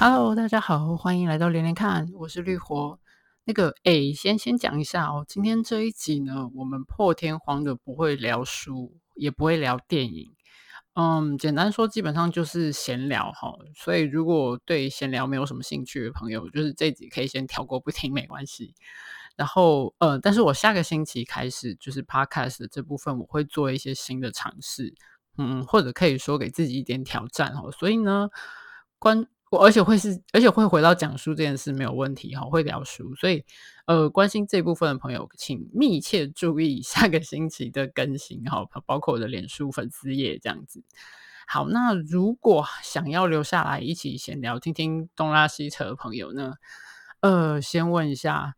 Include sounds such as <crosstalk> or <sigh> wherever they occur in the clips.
Hello，大家好，欢迎来到连连看，我是绿活。那个，哎，先先讲一下哦，今天这一集呢，我们破天荒的不会聊书，也不会聊电影，嗯，简单说，基本上就是闲聊哈。所以，如果对闲聊没有什么兴趣的朋友，就是这集可以先跳过不听，没关系。然后，呃，但是我下个星期开始，就是 Podcast 的这部分，我会做一些新的尝试，嗯，或者可以说给自己一点挑战哦。所以呢，关。我而且会是，而且会回到讲书这件事没有问题哈，会聊书，所以呃，关心这部分的朋友，请密切注意 <laughs> 下个星期的更新哈，包括我的脸书粉丝页这样子。好，那如果想要留下来一起闲聊、听听东拉西扯的朋友呢，呃，先问一下，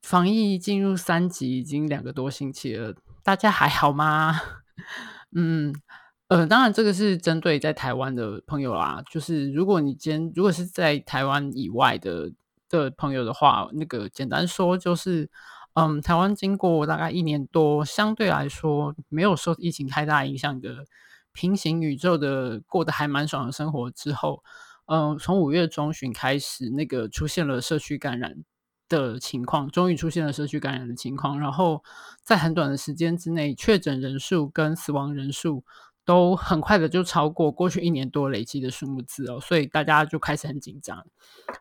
防疫进入三级已经两个多星期了，大家还好吗？<laughs> 嗯。呃，当然，这个是针对在台湾的朋友啦。就是如果你今天如果是在台湾以外的的朋友的话，那个简单说就是，嗯，台湾经过大概一年多，相对来说没有受疫情太大影响的平行宇宙的过得还蛮爽的生活之后，嗯，从五月中旬开始，那个出现了社区感染的情况，终于出现了社区感染的情况，然后在很短的时间之内，确诊人数跟死亡人数。都很快的就超过过去一年多累积的数目字哦，所以大家就开始很紧张。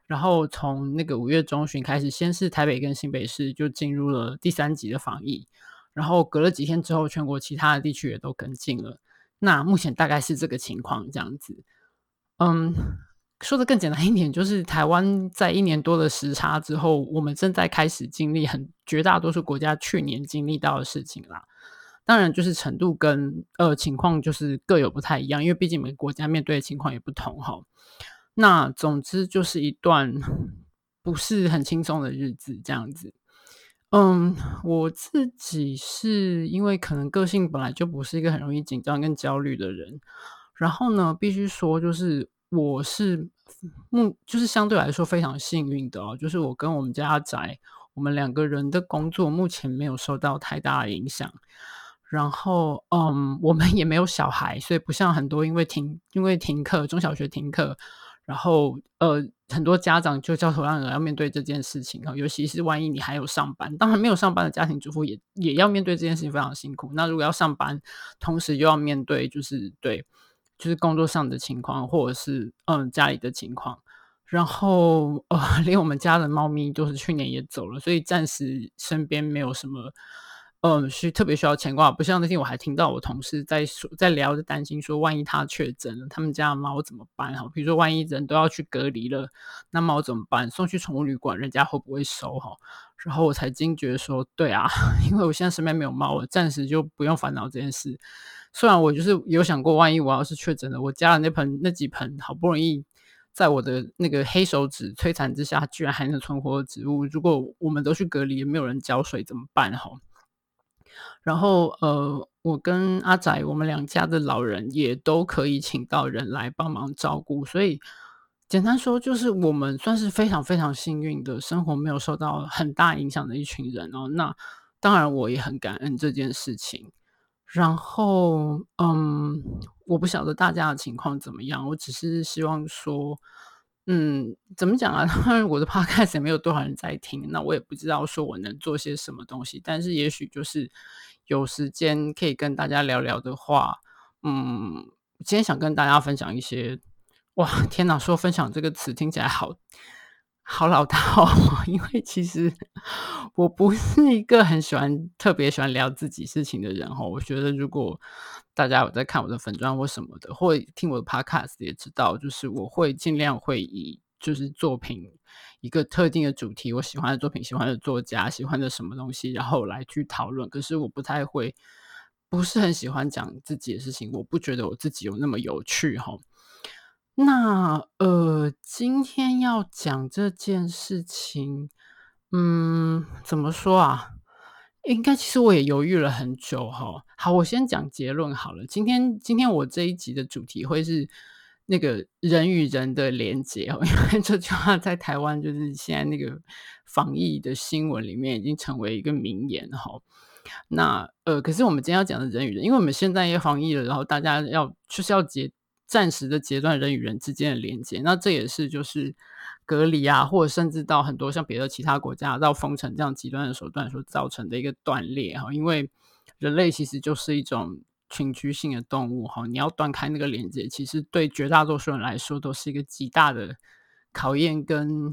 然后从那个五月中旬开始，先是台北跟新北市就进入了第三级的防疫，然后隔了几天之后，全国其他的地区也都跟进了。那目前大概是这个情况这样子。嗯，说的更简单一点，就是台湾在一年多的时差之后，我们正在开始经历很绝大多数国家去年经历到的事情啦。当然，就是程度跟呃情况就是各有不太一样，因为毕竟每个国家面对的情况也不同哈。那总之就是一段不是很轻松的日子，这样子。嗯，我自己是因为可能个性本来就不是一个很容易紧张跟焦虑的人，然后呢，必须说就是我是目就是相对来说非常幸运的哦，就是我跟我们家宅，我们两个人的工作目前没有受到太大的影响。然后，嗯，我们也没有小孩，所以不像很多因为停因为停课，中小学停课，然后呃，很多家长就焦头烂额要面对这件事情啊。尤其是万一你还有上班，当然没有上班的家庭主妇也也要面对这件事情，非常辛苦。那如果要上班，同时又要面对就是对，就是工作上的情况，或者是嗯家里的情况，然后呃，<laughs> 连我们家的猫咪都是去年也走了，所以暂时身边没有什么。嗯，是特别需要牵挂，不像那天我还听到我同事在说，在聊着担心说，万一他确诊了，他们家的猫怎么办？哈，比如说万一人都要去隔离了，那猫怎么办？送去宠物旅馆，人家会不会收？哈，然后我才惊觉说，对啊，<laughs> 因为我现在身边没有猫，我暂时就不用烦恼这件事。虽然我就是有想过，万一我要是确诊了，我家的那盆那几盆好不容易在我的那个黑手指摧残之下，居然还能存活的植物，如果我们都去隔离，也没有人浇水，怎么办？哈。然后，呃，我跟阿仔，我们两家的老人也都可以请到人来帮忙照顾，所以简单说，就是我们算是非常非常幸运的生活没有受到很大影响的一群人哦。那当然，我也很感恩这件事情。然后，嗯，我不晓得大家的情况怎么样，我只是希望说。嗯，怎么讲啊？当然，我的 <laughs> podcast 也没有多少人在听，那我也不知道说我能做些什么东西。但是，也许就是有时间可以跟大家聊聊的话，嗯，今天想跟大家分享一些。哇，天哪！说分享这个词听起来好好老套，<laughs> 因为其实我不是一个很喜欢、特别喜欢聊自己事情的人哈。我觉得如果大家有在看我的粉砖或什么的，或听我的 podcast 也知道，就是我会尽量会以就是作品一个特定的主题，我喜欢的作品、喜欢的作家、喜欢的什么东西，然后来去讨论。可是我不太会，不是很喜欢讲自己的事情，我不觉得我自己有那么有趣哈。那呃，今天要讲这件事情，嗯，怎么说啊？应该其实我也犹豫了很久哈。好，我先讲结论好了。今天今天我这一集的主题会是那个人与人的连结哦，因为 <laughs> 这句话在台湾就是现在那个防疫的新闻里面已经成为一个名言哈。那呃，可是我们今天要讲的人与人，因为我们现在也防疫了，然后大家要就是要结暂时的截断人与人之间的连接。那这也是就是隔离啊，或者甚至到很多像别的其他国家到封城这样极端的手段所造成的一个断裂哈。因为人类其实就是一种群居性的动物哈，你要断开那个连接，其实对绝大多数人来说都是一个极大的考验跟。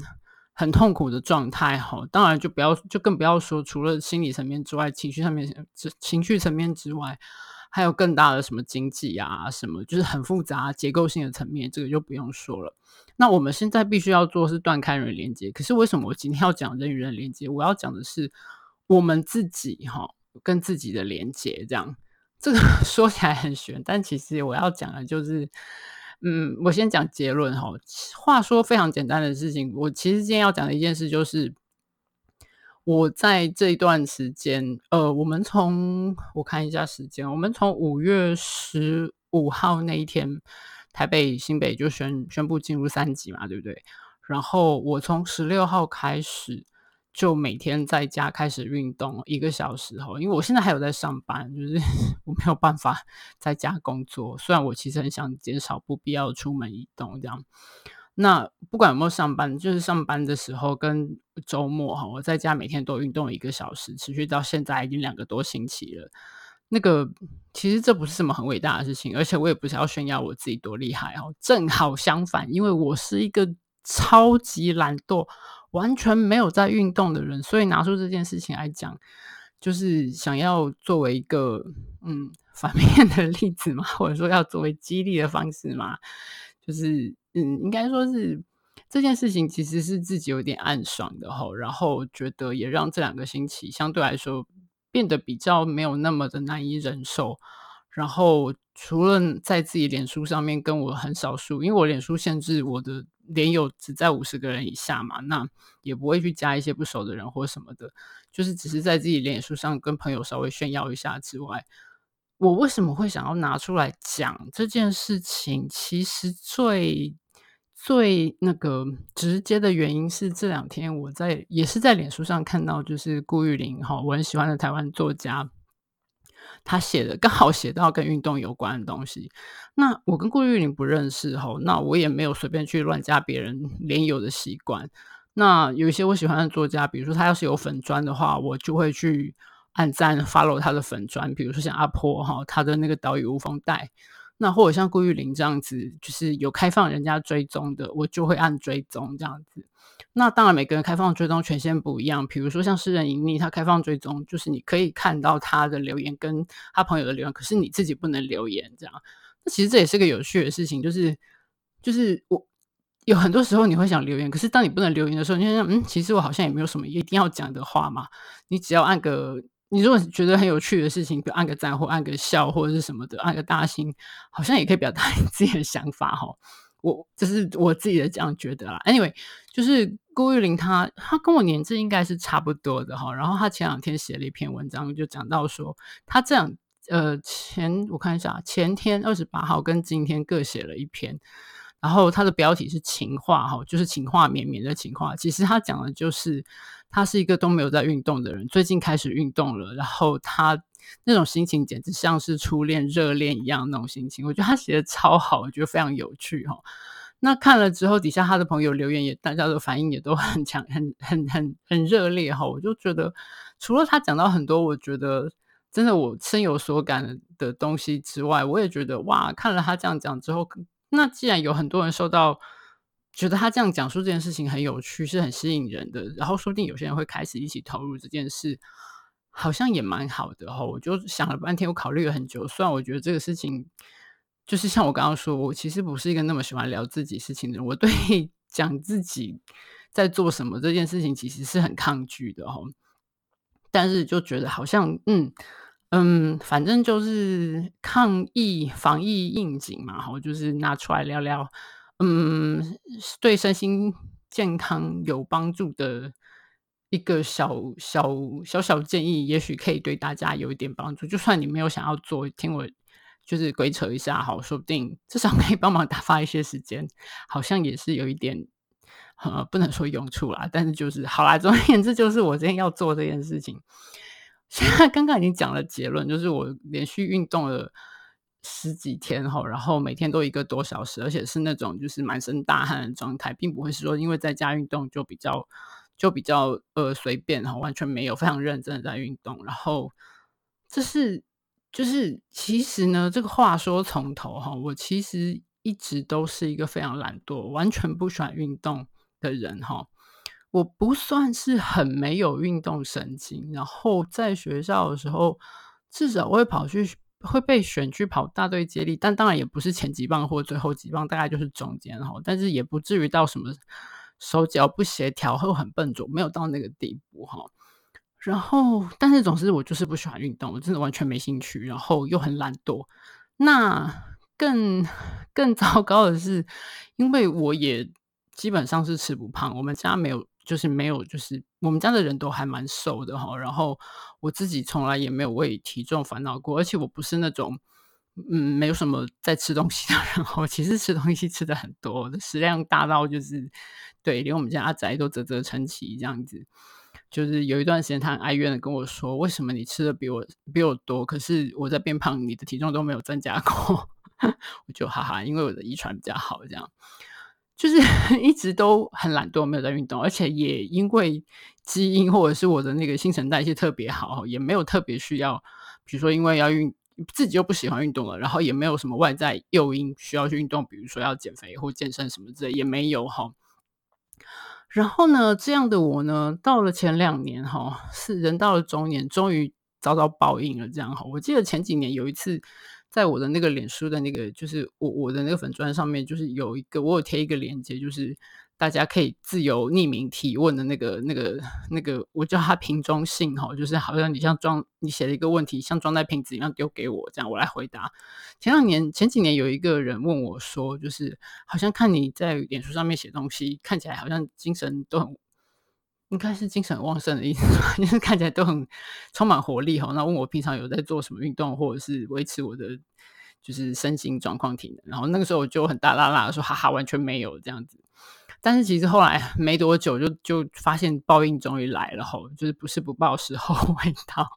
很痛苦的状态，哈，当然就不要，就更不要说除了心理层面之外，情绪上面，情绪层面之外，还有更大的什么经济啊，什么就是很复杂结构性的层面，这个就不用说了。那我们现在必须要做是断开人连接，可是为什么我今天要讲人与人连接？我要讲的是我们自己，哈，跟自己的连接，这样这个 <laughs> 说起来很玄，但其实我要讲的就是。嗯，我先讲结论哈。话说非常简单的事情，我其实今天要讲的一件事就是，我在这一段时间，呃，我们从我看一下时间，我们从五月十五号那一天，台北、新北就宣宣布进入三级嘛，对不对？然后我从十六号开始。就每天在家开始运动一个小时哈，因为我现在还有在上班，就是 <laughs> 我没有办法 <laughs> 在家工作。虽然我其实很想减少不必要出门移动这样。那不管有没有上班，就是上班的时候跟周末哈，我在家每天都运动一个小时，持续到现在已经两个多星期了。那个其实这不是什么很伟大的事情，而且我也不是要炫耀我自己多厉害哦。正好相反，因为我是一个超级懒惰。完全没有在运动的人，所以拿出这件事情来讲，就是想要作为一个嗯反面的例子嘛，或者说要作为激励的方式嘛，就是嗯，应该说是这件事情其实是自己有点暗爽的吼，然后觉得也让这两个星期相对来说变得比较没有那么的难以忍受，然后除了在自己脸书上面跟我很少数，因为我脸书限制我的。连友只在五十个人以下嘛，那也不会去加一些不熟的人或什么的，就是只是在自己脸书上跟朋友稍微炫耀一下之外，我为什么会想要拿出来讲这件事情？其实最最那个直接的原因是这两天我在也是在脸书上看到，就是顾玉玲哈，我很喜欢的台湾作家。他写的刚好写到跟运动有关的东西，那我跟顾玉玲不认识哈，那我也没有随便去乱加别人连友的习惯。那有一些我喜欢的作家，比如说他要是有粉专的话，我就会去按赞 follow 他的粉专，比如说像阿婆哈，他的那个岛屿无风带，那或者像顾玉玲这样子，就是有开放人家追踪的，我就会按追踪这样子。那当然，每个人开放追踪权限不一样。比如说像诗人隐匿，他开放追踪，就是你可以看到他的留言跟他朋友的留言，可是你自己不能留言。这样，那其实这也是个有趣的事情，就是就是我有很多时候你会想留言，可是当你不能留言的时候，你就想嗯，其实我好像也没有什么一定要讲的话嘛。你只要按个，你如果觉得很有趣的事情，比如按个赞或按个笑或者是什么的，按个大心，好像也可以表达 <laughs> 你自己的想法哈。我这是我自己的这样觉得啦。Anyway，就是。顾玉玲她，她跟我年纪应该是差不多的哈。然后她前两天写了一篇文章，就讲到说，她这样呃前我看一下，前天二十八号跟今天各写了一篇，然后她的标题是情话哈，就是情话绵绵的情话。其实她讲的就是，他是一个都没有在运动的人，最近开始运动了，然后他那种心情简直像是初恋热恋一样那种心情。我觉得他写的超好，我觉得非常有趣哈。那看了之后，底下他的朋友留言也，大家的反应也都很强，很很很很热烈哈。我就觉得，除了他讲到很多我觉得真的我深有所感的东西之外，我也觉得哇，看了他这样讲之后，那既然有很多人受到觉得他这样讲述这件事情很有趣，是很吸引人的，然后说不定有些人会开始一起投入这件事，好像也蛮好的哈。我就想了半天，我考虑了很久，虽然我觉得这个事情。就是像我刚刚说，我其实不是一个那么喜欢聊自己事情的人。我对讲自己在做什么这件事情其实是很抗拒的哈。但是就觉得好像，嗯嗯，反正就是抗疫防疫应景嘛，哈，就是拿出来聊聊，嗯，对身心健康有帮助的一个小小小小建议，也许可以对大家有一点帮助。就算你没有想要做，听我。就是鬼扯一下，好，说不定至少可以帮忙打发一些时间，好像也是有一点，呃，不能说用处啦，但是就是好啦。总而言之，就是我今天要做这件事情。<laughs> 现在刚刚已经讲了结论，就是我连续运动了十几天哈，然后每天都一个多小时，而且是那种就是满身大汗的状态，并不会是说因为在家运动就比较就比较呃随便哈，完全没有非常认真的在运动。然后这是就是其实呢，这个话说从头哈，我其实一直都是一个非常懒惰、完全不喜欢运动的人哈。我不算是很没有运动神经，然后在学校的时候，至少我会跑去。会被选去跑大队接力，但当然也不是前几棒或最后几棒，大概就是中间哈。但是也不至于到什么手脚不协调或很笨拙，没有到那个地步哈。然后，但是总之我就是不喜欢运动，我真的完全没兴趣，然后又很懒惰。那更更糟糕的是，因为我也基本上是吃不胖，我们家没有。就是没有，就是我们家的人都还蛮瘦的哈，然后我自己从来也没有为体重烦恼过，而且我不是那种嗯没有什么在吃东西的人，我其实吃东西吃的很多，食量大到就是对，连我们家阿宅都啧啧称奇这样子。就是有一段时间，他很哀怨的跟我说：“为什么你吃的比我比我多，可是我在变胖，你的体重都没有增加过？” <laughs> 我就哈哈，因为我的遗传比较好这样。就是 <laughs> 一直都很懒惰，没有在运动，而且也因为基因或者是我的那个新陈代谢特别好，也没有特别需要，比如说因为要运，自己又不喜欢运动了，然后也没有什么外在诱因需要去运动，比如说要减肥或健身什么之类，也没有哈。然后呢，这样的我呢，到了前两年哈，是人到了中年，终于遭到报应了。这样哈，我记得前几年有一次。在我的那个脸书的那个，就是我我的那个粉砖上面，就是有一个我有贴一个链接，就是大家可以自由匿名提问的那个那个那个，我叫它瓶装信哈，就是好像你像装你写了一个问题，像装在瓶子一样丢给我，这样我来回答。前两年前几年有一个人问我说，就是好像看你在脸书上面写东西，看起来好像精神都很。应该是精神旺盛的意思，<laughs> 就是看起来都很充满活力哈。那问我平常有在做什么运动，或者是维持我的就是身心状况体能。然后那个时候我就很大剌剌的说，哈哈，完全没有这样子。但是其实后来没多久就就发现报应终于来了吼，就是不是不报时候未到，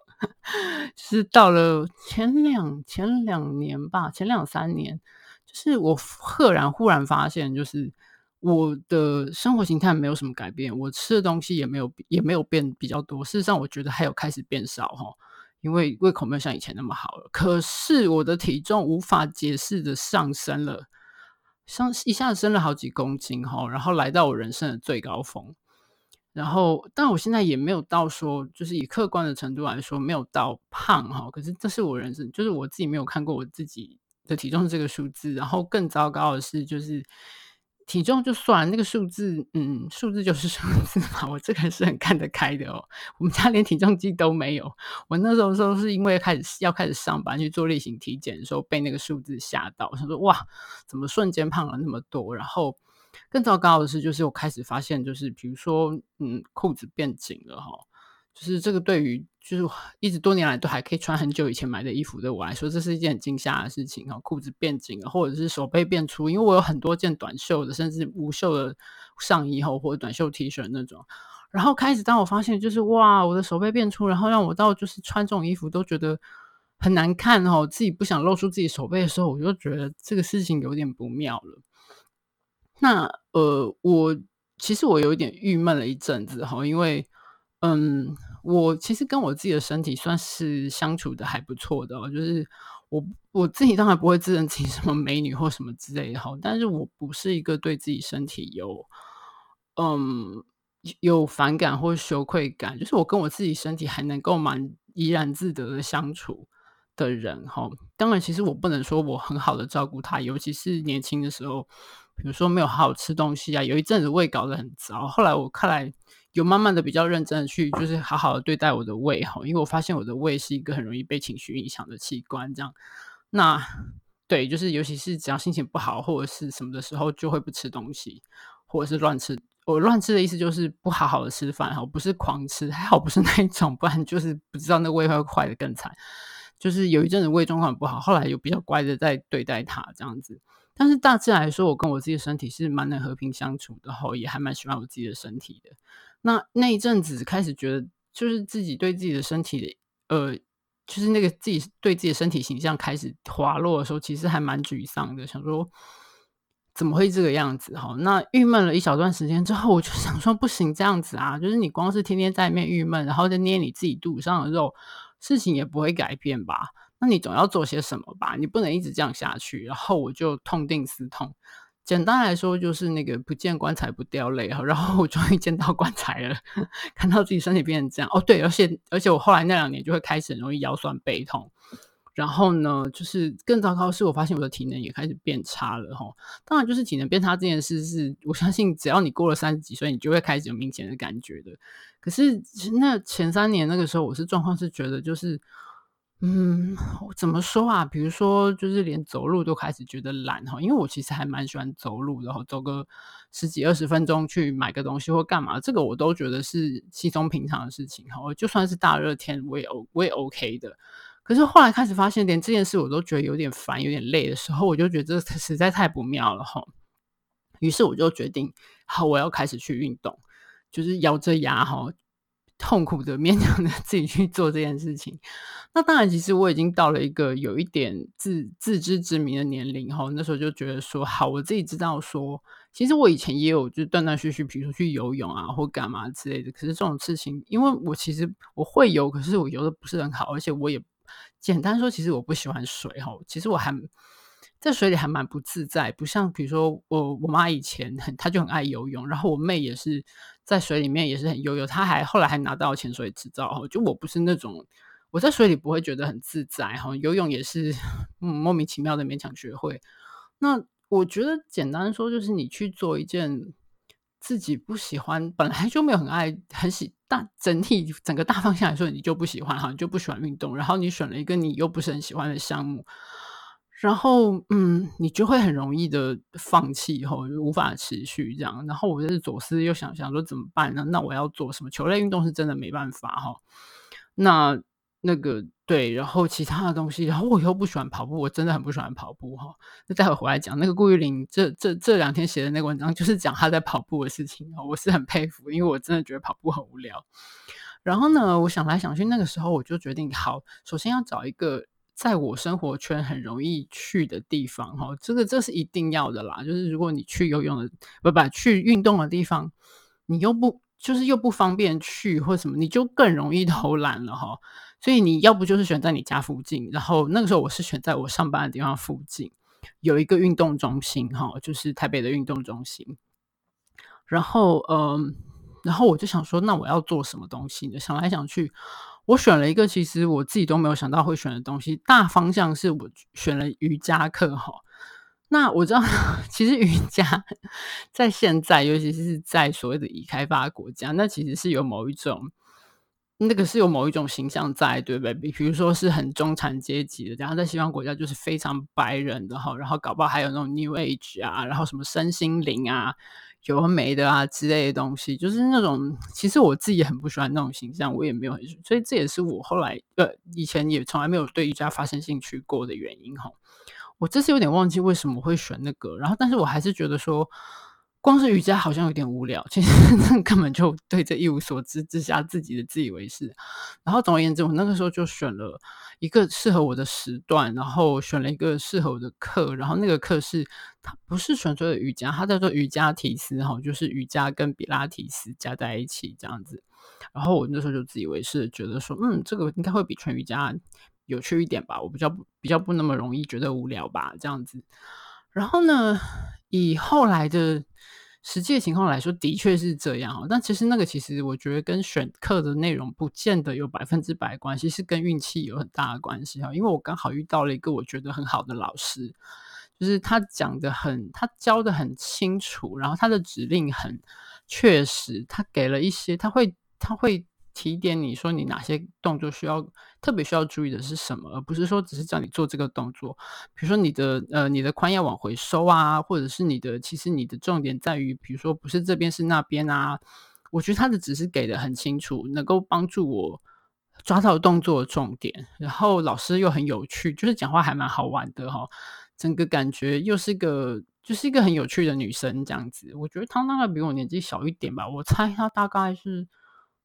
<laughs> 是到了前两前两年吧，前两三年，就是我赫然忽然发现就是。我的生活形态没有什么改变，我吃的东西也没有也没有变比较多。事实上，我觉得还有开始变少哈，因为胃口没有像以前那么好了。可是我的体重无法解释的上升了，上一下子升了好几公斤哈，然后来到我人生的最高峰。然后，但我现在也没有到说，就是以客观的程度来说，没有到胖哈。可是这是我人生，就是我自己没有看过我自己的体重这个数字。然后更糟糕的是，就是。体重就算那个数字，嗯，数字就是数字嘛。我这个人是很看得开的哦。我们家连体重计都没有。我那时候说是因为开始要开始上班去做例行体检的时候，被那个数字吓到，想说哇，怎么瞬间胖了那么多？然后更糟糕的是，就是我开始发现，就是比如说，嗯，裤子变紧了哈。就是这个对于就是一直多年来都还可以穿很久以前买的衣服的我来说，这是一件很惊吓的事情哈。裤子变紧了，或者是手背变粗，因为我有很多件短袖的，甚至无袖的上衣哈，或者短袖 T 恤那种。然后开始当我发现就是哇，我的手背变粗，然后让我到就是穿这种衣服都觉得很难看哦，自己不想露出自己手背的时候，我就觉得这个事情有点不妙了。那呃，我其实我有一点郁闷了一阵子哈，因为。嗯，我其实跟我自己的身体算是相处的还不错的，就是我我自己当然不会自认自己什么美女或什么之类的哈，但是我不是一个对自己身体有嗯有反感或羞愧感，就是我跟我自己身体还能够蛮怡然自得的相处的人哈。当然，其实我不能说我很好的照顾他，尤其是年轻的时候，比如说没有好好吃东西啊，有一阵子胃搞得很糟，后来我看来。有慢慢的比较认真的去，就是好好的对待我的胃哈，因为我发现我的胃是一个很容易被情绪影响的器官，这样。那对，就是尤其是只要心情不好或者是什么的时候，就会不吃东西，或者是乱吃。我乱吃的意思就是不好好的吃饭哈，不是狂吃，还好不是那一种，不然就是不知道那胃会坏的更惨。就是有一阵子胃状况不好，后来有比较乖的在对待它这样子。但是大致来说，我跟我自己的身体是蛮能和平相处的哈，也还蛮喜欢我自己的身体的。那那一阵子开始觉得，就是自己对自己的身体，呃，就是那个自己对自己的身体形象开始滑落的时候，其实还蛮沮丧的，想说怎么会这个样子哈？那郁闷了一小段时间之后，我就 <laughs> 想说不行，这样子啊，就是你光是天天在里面郁闷，然后再捏你自己肚子上的肉，事情也不会改变吧？那你总要做些什么吧？你不能一直这样下去。然后我就痛定思痛。简单来说，就是那个不见棺材不掉泪哈。然后我终于见到棺材了，<laughs> 看到自己身体变成这样。哦，对，而且而且我后来那两年就会开始很容易腰酸背痛。然后呢，就是更糟糕的是，我发现我的体能也开始变差了哈。当然，就是体能变差这件事是，我相信只要你过了三十几岁，你就会开始有明显的感觉的。可是那前三年那个时候，我是状况是觉得就是。嗯，我怎么说啊？比如说，就是连走路都开始觉得懒哈，因为我其实还蛮喜欢走路，然后走个十几二十分钟去买个东西或干嘛，这个我都觉得是稀松平常的事情哈。我就算是大热天，我也 O 我也 OK 的。可是后来开始发现，连这件事我都觉得有点烦、有点累的时候，我就觉得这实在太不妙了哈。于是我就决定，好，我要开始去运动，就是咬着牙哈。痛苦的勉强的 <laughs> 自己去做这件事情，那当然，其实我已经到了一个有一点自自知之明的年龄哈。那时候就觉得说，好，我自己知道说，其实我以前也有就断断续续，比如说去游泳啊或干嘛之类的。可是这种事情，因为我其实我会游，可是我游的不是很好，而且我也简单说，其实我不喜欢水哈。其实我还。在水里还蛮不自在，不像比如说我我妈以前很，她就很爱游泳，然后我妹也是在水里面也是很游泳，她还后来还拿到潜水执照。就我不是那种我在水里不会觉得很自在哈，游泳也是嗯莫名其妙的勉强学会。那我觉得简单说就是你去做一件自己不喜欢，本来就没有很爱很喜大整体整个大方向来说你就不喜欢哈，你就不喜欢运动，然后你选了一个你又不是很喜欢的项目。然后，嗯，你就会很容易的放弃，以后就无法持续这样。然后我就是左思右想，想说怎么办呢？那我要做什么？球类运动是真的没办法哈。那那个对，然后其他的东西，然后我又不喜欢跑步，我真的很不喜欢跑步哈。那待会回来讲那个顾玉玲这这这两天写的那个文章，就是讲她在跑步的事情，我是很佩服，因为我真的觉得跑步很无聊。然后呢，我想来想去，那个时候我就决定，好，首先要找一个。在我生活圈很容易去的地方，哈，这个这是一定要的啦。就是如果你去游泳的，不不，去运动的地方，你又不就是又不方便去或什么，你就更容易 <laughs> 偷懒了，哈。所以你要不就是选在你家附近，然后那个时候我是选在我上班的地方附近有一个运动中心，哈，就是台北的运动中心。然后，嗯，然后我就想说，那我要做什么东西呢？想来想去。我选了一个其实我自己都没有想到会选的东西，大方向是我选了瑜伽课哈。那我知道，<laughs> 其实瑜伽 <laughs> 在现在，尤其是在所谓的已开发国家，那其实是有某一种，那个是有某一种形象在，对不对？比如说是很中产阶级的，然后在西方国家就是非常白人的哈，然后搞不好还有那种 New Age 啊，然后什么身心灵啊。有没的啊之类的东西，就是那种其实我自己很不喜欢那种形象，我也没有很，所以这也是我后来呃以前也从来没有对瑜伽发生兴趣过的原因哈。我这次有点忘记为什么会选那个，然后但是我还是觉得说。光是瑜伽好像有点无聊，其实 <laughs> 根本就对这一无所知之下自己的自以为是。然后总而言之，我那个时候就选了一个适合我的时段，然后选了一个适合我的课。然后那个课是它不是纯粹的瑜伽，它叫做瑜伽提斯哈，就是瑜伽跟比拉提斯加在一起这样子。然后我那时候就自以为是，觉得说嗯，这个应该会比纯瑜伽有趣一点吧，我比较比较不那么容易觉得无聊吧，这样子。然后呢，以后来的实际情况来说，的确是这样哦。但其实那个，其实我觉得跟选课的内容不见得有百分之百关系，是跟运气有很大的关系哈。因为我刚好遇到了一个我觉得很好的老师，就是他讲的很，他教的很清楚，然后他的指令很确实，他给了一些，他会，他会。提点你说你哪些动作需要特别需要注意的是什么，而不是说只是叫你做这个动作。比如说你的呃你的髋要往回收啊，或者是你的其实你的重点在于，比如说不是这边是那边啊。我觉得他的指示给的很清楚，能够帮助我抓到动作的重点。然后老师又很有趣，就是讲话还蛮好玩的哈。整个感觉又是个就是一个很有趣的女生这样子。我觉得她大概比我年纪小一点吧，我猜她大概是。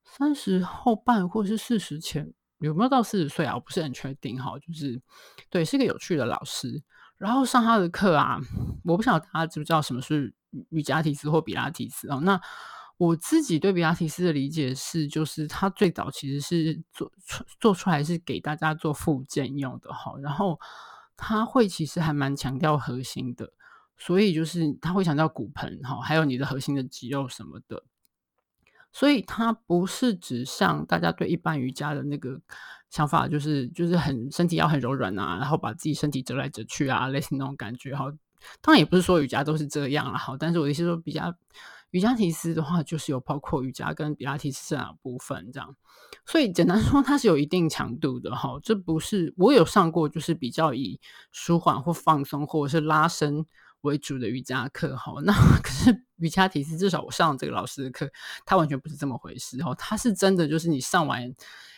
三十后半或是四十前有没有到四十岁啊？我不是很确定哈。就是对，是个有趣的老师。然后上他的课啊，我不晓得大家知不知道什么是瑜伽提斯或比拉提斯哦。那我自己对比拉提斯的理解是，就是他最早其实是做出做出来是给大家做复健用的哈。然后他会其实还蛮强调核心的，所以就是他会强调骨盆哈，还有你的核心的肌肉什么的。所以它不是指像大家对一般瑜伽的那个想法，就是就是很身体要很柔软啊，然后把自己身体折来折去啊，类似那种感觉哈。当然也不是说瑜伽都是这样了哈，但是我意思说，比较瑜伽提斯的话，就是有包括瑜伽跟比拉提斯这两部分这样。所以简单说，它是有一定强度的哈。这不是我有上过，就是比较以舒缓或放松或者是拉伸为主的瑜伽课哈。那可是。瑜伽体式，至少我上这个老师的课，他完全不是这么回事哦。他是真的，就是你上完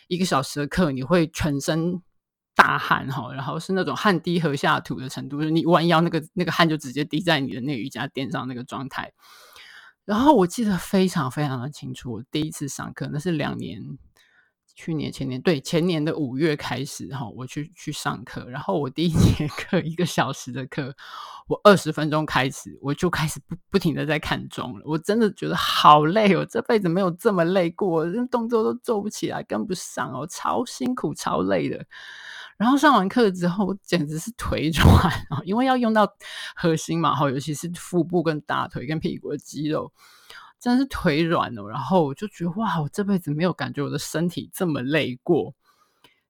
一个小时的课，你会全身大汗哈，然后是那种汗滴禾下土的程度，就是你弯腰那个那个汗就直接滴在你的那个瑜伽垫上那个状态。然后我记得非常非常的清楚，我第一次上课那是两年。去年前年对前年的五月开始哈，我去去上课，然后我第一节课一个小时的课，我二十分钟开始我就开始不不停的在看钟了，我真的觉得好累哦，这辈子没有这么累过，动作都做不起来，跟不上哦，超辛苦超累的。然后上完课之后，我简直是腿 <laughs> 软啊，因为要用到核心嘛，哈，尤其是腹部跟大腿跟屁股的肌肉。真的是腿软了，然后我就觉得哇，我这辈子没有感觉我的身体这么累过。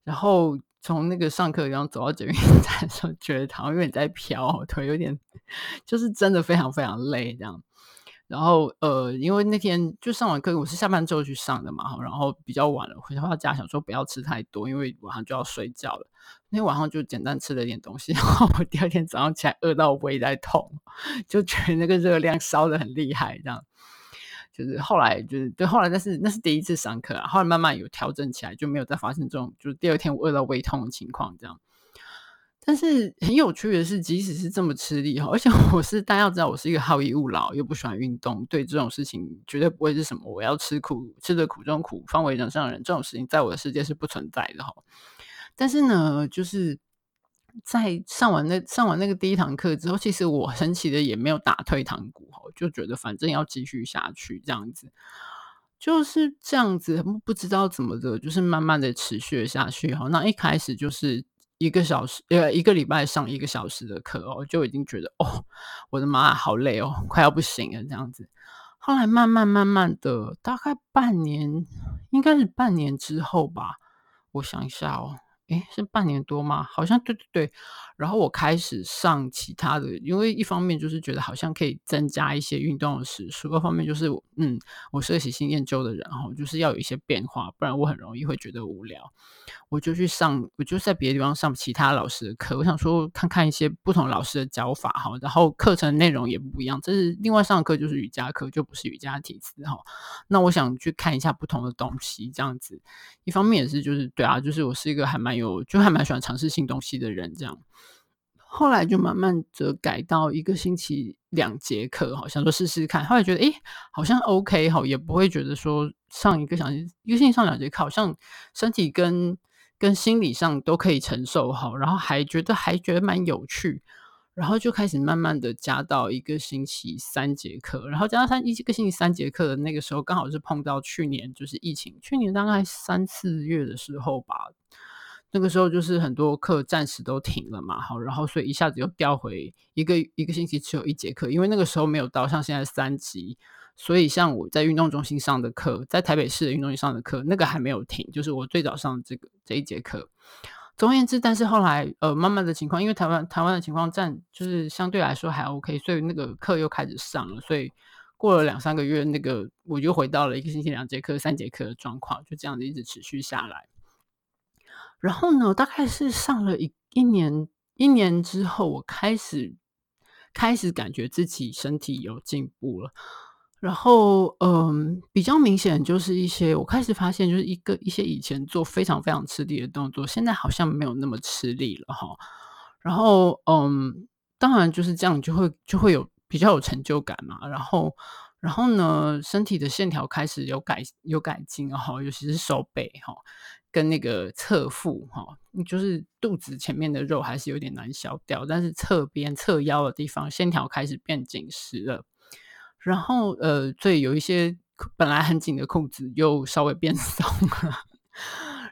然后从那个上课然后走到捷运站的时候，觉得好像有点在飘，腿有点就是真的非常非常累这样。然后呃，因为那天就上完课，我是下班之后去上的嘛，然后比较晚了，回到家想说不要吃太多，因为晚上就要睡觉了。那天晚上就简单吃了点东西，然后我第二天早上起来饿到胃在痛，就觉得那个热量烧的很厉害这样。就是后来就是对，后来那是那是第一次上课啊，后来慢慢有调整起来，就没有再发生这种就是第二天饿到胃痛的情况这样。但是很有趣的是，即使是这么吃力哈，而且我是大家要知道，我是一个好逸恶劳又不喜欢运动，对这种事情绝对不会是什么我要吃苦吃的苦中苦方为人上人这种事情，在我的世界是不存在的哈。但是呢，就是。在上完那上完那个第一堂课之后，其实我神奇的也没有打退堂鼓，就觉得反正要继续下去这样子，就是这样子，不知道怎么的，就是慢慢的持续下去哈。那一开始就是一个小时，呃，一个礼拜上一个小时的课哦，就已经觉得哦，我的妈，好累哦，快要不行了这样子。后来慢慢慢慢的，大概半年，应该是半年之后吧，我想一下哦。诶，是半年多吗？好像对对对。然后我开始上其他的，因为一方面就是觉得好像可以增加一些运动的时数，二方面就是嗯，我是个喜新厌旧的人哈，就是要有一些变化，不然我很容易会觉得无聊。我就去上，我就在别的地方上其他老师的课，我想说看看一些不同老师的教法哈，然后课程内容也不一样。这是另外上课就是瑜伽课，就不是瑜伽体式哈。那我想去看一下不同的东西，这样子。一方面也是就是对啊，就是我是一个还蛮有，就还蛮喜欢尝试新东西的人，这样。后来就慢慢的改到一个星期两节课，好想说试试看。后来觉得诶，好像 OK 哈，也不会觉得说上一个小时一个星期上两节课，好像身体跟跟心理上都可以承受好，然后还觉得还觉得蛮有趣，然后就开始慢慢的加到一个星期三节课，然后加到三一个星期三节课的那个时候，刚好是碰到去年就是疫情，去年大概三四月的时候吧。那个时候就是很多课暂时都停了嘛，好，然后所以一下子又调回一个一个星期只有一节课，因为那个时候没有到像现在三级，所以像我在运动中心上的课，在台北市的运动中心上的课，那个还没有停，就是我最早上这个这一节课。总而言之，但是后来呃慢慢的情况，因为台湾台湾的情况占就是相对来说还 OK，所以那个课又开始上了，所以过了两三个月，那个我就回到了一个星期两节课、三节课的状况，就这样子一直持续下来。然后呢，大概是上了一一年一年之后，我开始开始感觉自己身体有进步了。然后，嗯，比较明显就是一些我开始发现，就是一个一些以前做非常非常吃力的动作，现在好像没有那么吃力了哈。然后，嗯，当然就是这样，就会就会有比较有成就感嘛。然后。然后呢，身体的线条开始有改有改进哈，尤其是手背哈，跟那个侧腹哈，就是肚子前面的肉还是有点难消掉，但是侧边侧腰的地方线条开始变紧实了。然后呃，所以有一些本来很紧的裤子又稍微变 <laughs> 松了。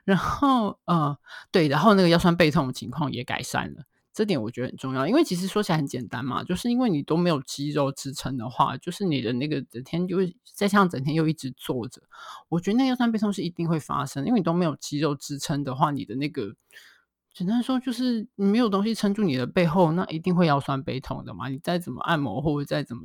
然后呃，对，然后那个腰酸背痛的情况也改善了。这点我觉得很重要，因为其实说起来很简单嘛，就是因为你都没有肌肉支撑的话，就是你的那个整天就会再像整天又一直坐着，我觉得那腰酸背痛是一定会发生，因为你都没有肌肉支撑的话，你的那个简单说就是你没有东西撑住你的背后，那一定会腰酸背痛的嘛。你再怎么按摩或者再怎么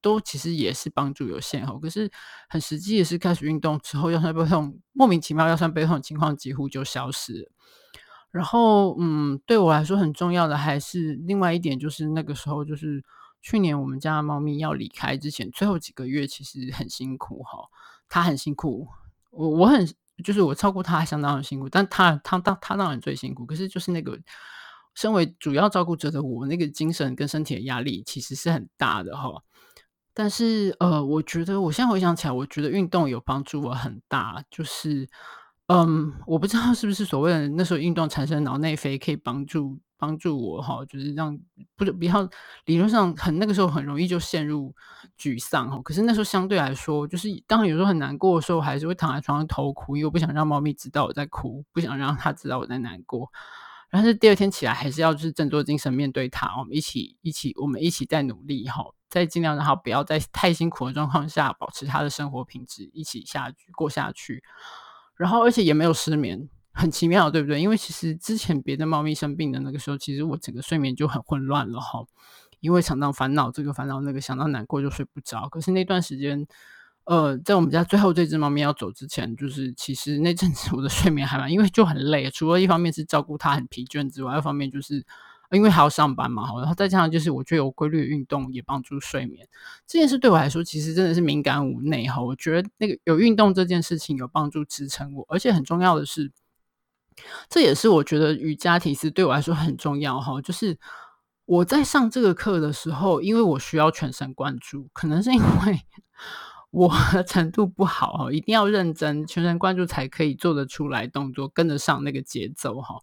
都其实也是帮助有限哈。可是很实际的是，开始运动之后，腰酸背痛莫名其妙腰酸背痛的情况几乎就消失了。然后，嗯，对我来说很重要的还是另外一点，就是那个时候，就是去年我们家的猫咪要离开之前，最后几个月其实很辛苦哈，它很辛苦，我我很就是我照顾他相当的辛苦，但他他当他当然最辛苦，可是就是那个身为主要照顾者的我，那个精神跟身体的压力其实是很大的哈。但是呃，我觉得我现在回想起来，我觉得运动有帮助我很大，就是。嗯，我不知道是不是所谓的那时候运动产生脑内啡可以帮助帮助我哈，就是让不是比较理论上很那个时候很容易就陷入沮丧哈。可是那时候相对来说，就是当然有时候很难过的时候，还是会躺在床上偷哭，因为我不想让猫咪知道我在哭，不想让它知道我在难过。但是第二天起来还是要就是振作精神面对它，我们一起一起我们一起在努力哈，在尽量让它不要在太辛苦的状况下保持它的生活品质，一起下去过下去。然后，而且也没有失眠，很奇妙，对不对？因为其实之前别的猫咪生病的那个时候，其实我整个睡眠就很混乱了哈，因为常常烦恼这个烦恼那个，想到难过就睡不着。可是那段时间，呃，在我们家最后这只猫咪要走之前，就是其实那阵子我的睡眠还蛮，因为就很累，除了一方面是照顾它很疲倦之外，一方面就是。因为还要上班嘛，然后再加上就是我觉得有规律的运动也帮助睡眠，这件事对我来说其实真的是敏感五内哈。我觉得那个有运动这件事情有帮助支撑我，而且很重要的是，这也是我觉得瑜伽体式对我来说很重要哈。就是我在上这个课的时候，因为我需要全神贯注，可能是因为 <laughs> 我的程度不好哈，一定要认真全神贯注才可以做得出来动作，跟得上那个节奏哈。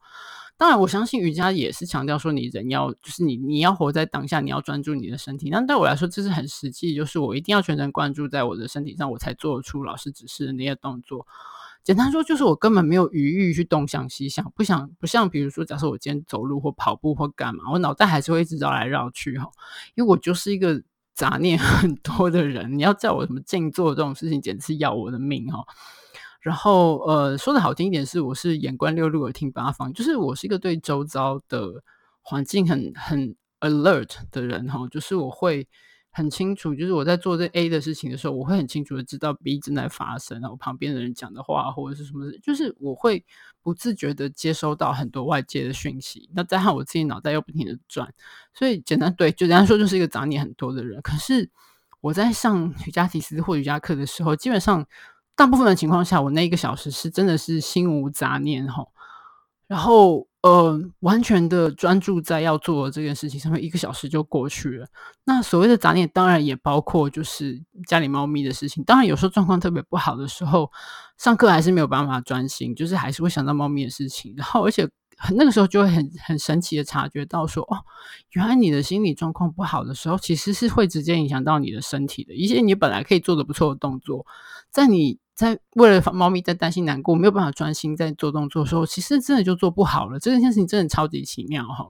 当然，我相信瑜伽也是强调说，你人要就是你，你要活在当下，你要专注你的身体。但对我来说，这是很实际，就是我一定要全神贯注在我的身体上，我才做出老师指示的那些动作。简单说，就是我根本没有余裕去东想西想，不想不像比如说，假设我今天走路或跑步或干嘛，我脑袋还是会一直绕来绕去哈，因为我就是一个杂念 <laughs> 很多的人。你要叫我什么静坐这种事情，简直是要我的命哈。然后，呃，说的好听一点是，我是眼观六路，耳听八方，就是我是一个对周遭的环境很很 alert 的人哈，就是我会很清楚，就是我在做这 A 的事情的时候，我会很清楚的知道 B 正在发生，然后旁边的人讲的话或者是什么，就是我会不自觉的接收到很多外界的讯息，那加上我自己脑袋又不停的转，所以简单对，就人家说就是一个杂念很多的人。可是我在上瑜伽体式或瑜伽课的时候，基本上。大部分的情况下，我那一个小时是真的是心无杂念哈，然后呃，完全的专注在要做的这件事情上面，一个小时就过去了。那所谓的杂念，当然也包括就是家里猫咪的事情。当然有时候状况特别不好的时候，上课还是没有办法专心，就是还是会想到猫咪的事情。然后而且那个时候就会很很神奇的察觉到说，哦，原来你的心理状况不好的时候，其实是会直接影响到你的身体的。一些你本来可以做的不错的动作，在你。在为了猫咪在担心难过，没有办法专心在做动作的时候，其实真的就做不好了。这件事情真的超级奇妙哈。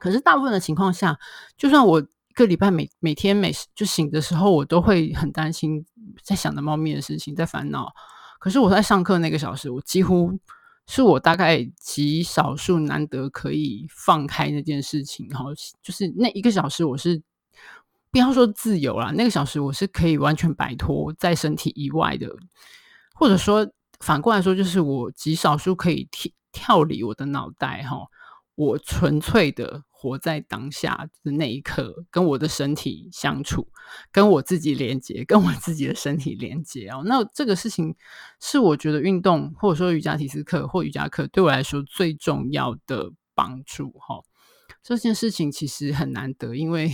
可是大部分的情况下，就算我一个礼拜每每天每就醒的时候，我都会很担心，在想着猫咪的事情，在烦恼。可是我在上课那个小时，我几乎是我大概极少数难得可以放开那件事情哈，就是那一个小时我是。不要说自由啦，那个小时我是可以完全摆脱在身体以外的，或者说反过来说，就是我极少数可以跳跳离我的脑袋哈，我纯粹的活在当下的那一刻，跟我的身体相处，跟我自己连接，跟我自己的身体连接哦。那这个事情是我觉得运动或者说瑜伽体式课或瑜伽课对我来说最重要的帮助哈。这件事情其实很难得，因为。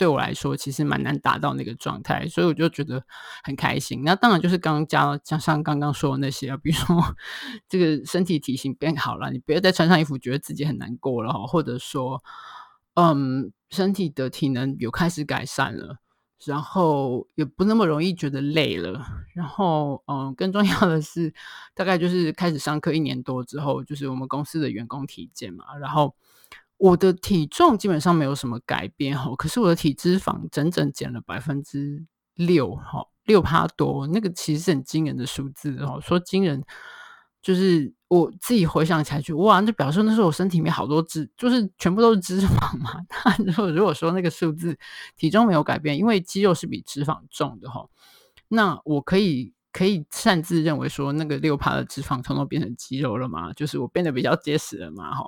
对我来说其实蛮难达到那个状态，所以我就觉得很开心。那当然就是刚刚加加上刚刚说的那些啊，比如说 <laughs> 这个身体体型变好了，你不要再穿上衣服觉得自己很难过了，或者说嗯，身体的体能有开始改善了。然后也不那么容易觉得累了，然后嗯，更重要的是，大概就是开始上课一年多之后，就是我们公司的员工体检嘛，然后我的体重基本上没有什么改变哈，可是我的体脂肪整整减了百分之六哈，六趴多，那个其实是很惊人的数字哦，说惊人。就是我自己回想起来，就哇，那表示那时候我身体里面好多脂，就是全部都是脂肪嘛。<laughs> 那如果如果说那个数字体重没有改变，因为肌肉是比脂肪重的哈，那我可以可以擅自认为说那个六趴的脂肪统统变成肌肉了嘛？就是我变得比较结实了嘛？哈，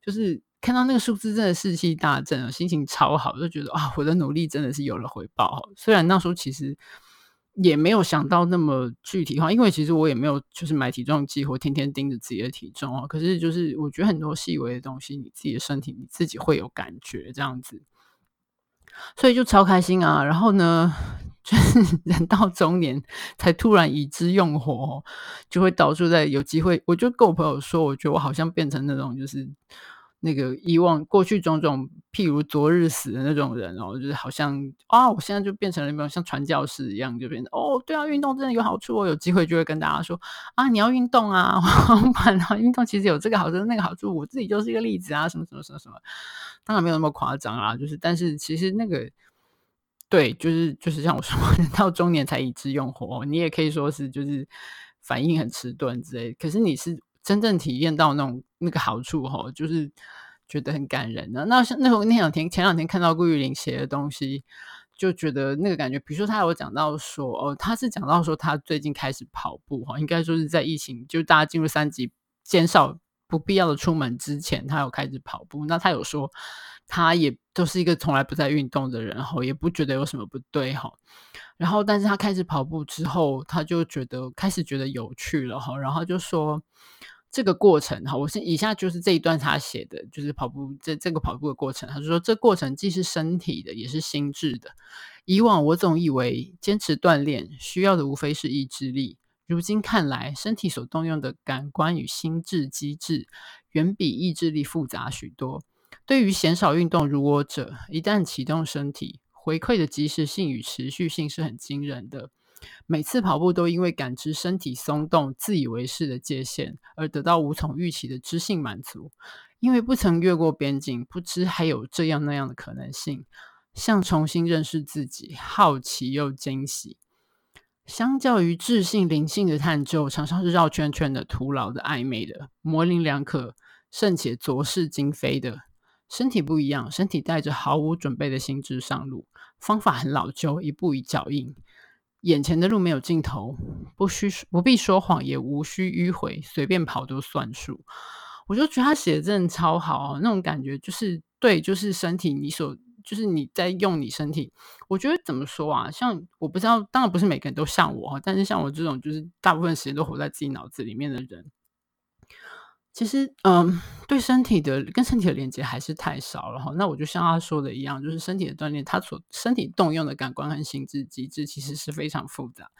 就是看到那个数字真的士气大振，心情超好，就觉得啊，我的努力真的是有了回报。虽然那时候其实。也没有想到那么具体化，因为其实我也没有就是买体重计或天天盯着自己的体重啊。可是就是我觉得很多细微的东西，你自己的身体你自己会有感觉这样子，所以就超开心啊。然后呢，<laughs> 就是人到中年才突然已知用火，就会到处在有机会。我就跟我朋友说，我觉得我好像变成那种就是。那个遗忘过去种种，譬如昨日死的那种人哦，就是好像啊，我现在就变成了那种像传教士一样，就变成哦，对啊，运动真的有好处，我有机会就会跟大家说啊，你要运动啊，<laughs> 反正运动其实有这个好处，那个好处，我自己就是一个例子啊，什么什么什么什么，当然没有那么夸张啊，就是但是其实那个对，就是就是像我说，人到中年才以知用火，你也可以说是就是反应很迟钝之类，可是你是。真正体验到那种那个好处吼，就是觉得很感人的。那像那那两天前两天看到顾玉玲写的东西，就觉得那个感觉。比如说他有讲到说，哦，他是讲到说他最近开始跑步哈，应该说是在疫情就是大家进入三级，减少不必要的出门之前，他有开始跑步。那他有说，他也都是一个从来不在运动的人吼，也不觉得有什么不对哈。然后，但是他开始跑步之后，他就觉得开始觉得有趣了哈。然后就说。这个过程哈，我先以下就是这一段他写的，就是跑步这这个跑步的过程。他就说，这过程既是身体的，也是心智的。以往我总以为坚持锻炼需要的无非是意志力，如今看来，身体所动用的感官与心智机制远比意志力复杂许多。对于鲜少运动如我者，一旦启动身体，回馈的即时性与持续性是很惊人的。每次跑步都因为感知身体松动、自以为是的界限，而得到无从预期的知性满足。因为不曾越过边境，不知还有这样那样的可能性，像重新认识自己，好奇又惊喜。相较于智性灵性的探究，常常是绕圈圈的、徒劳的、暧昧的、模棱两可，甚且浊是今非的。身体不一样，身体带着毫无准备的心智上路，方法很老旧，一步一脚印。眼前的路没有尽头，不需不必说谎，也无需迂回，随便跑都算数。我就觉得他写的真的超好哦，那种感觉就是对，就是身体，你所就是你在用你身体。我觉得怎么说啊？像我不知道，当然不是每个人都像我，但是像我这种，就是大部分时间都活在自己脑子里面的人。其实，嗯，对身体的跟身体的连接还是太少了哈。那我就像他说的一样，就是身体的锻炼，他所身体动用的感官和心智机制其实是非常复杂，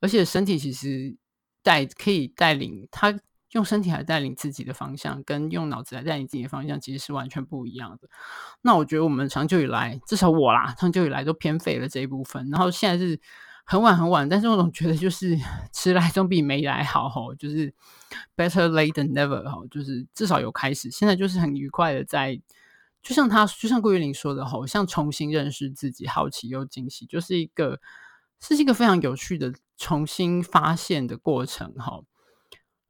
而且身体其实带可以带领他用身体来带领自己的方向，跟用脑子来带领自己的方向其实是完全不一样的。那我觉得我们长久以来，至少我啦，长久以来都偏废了这一部分，然后现在是。很晚很晚，但是我总觉得就是 <laughs> 迟来总比没来好吼，就是 better late than never 吼，就是至少有开始。现在就是很愉快的在，就像他，就像顾玉玲说的吼，像重新认识自己，好奇又惊喜，就是一个是一个非常有趣的重新发现的过程哈。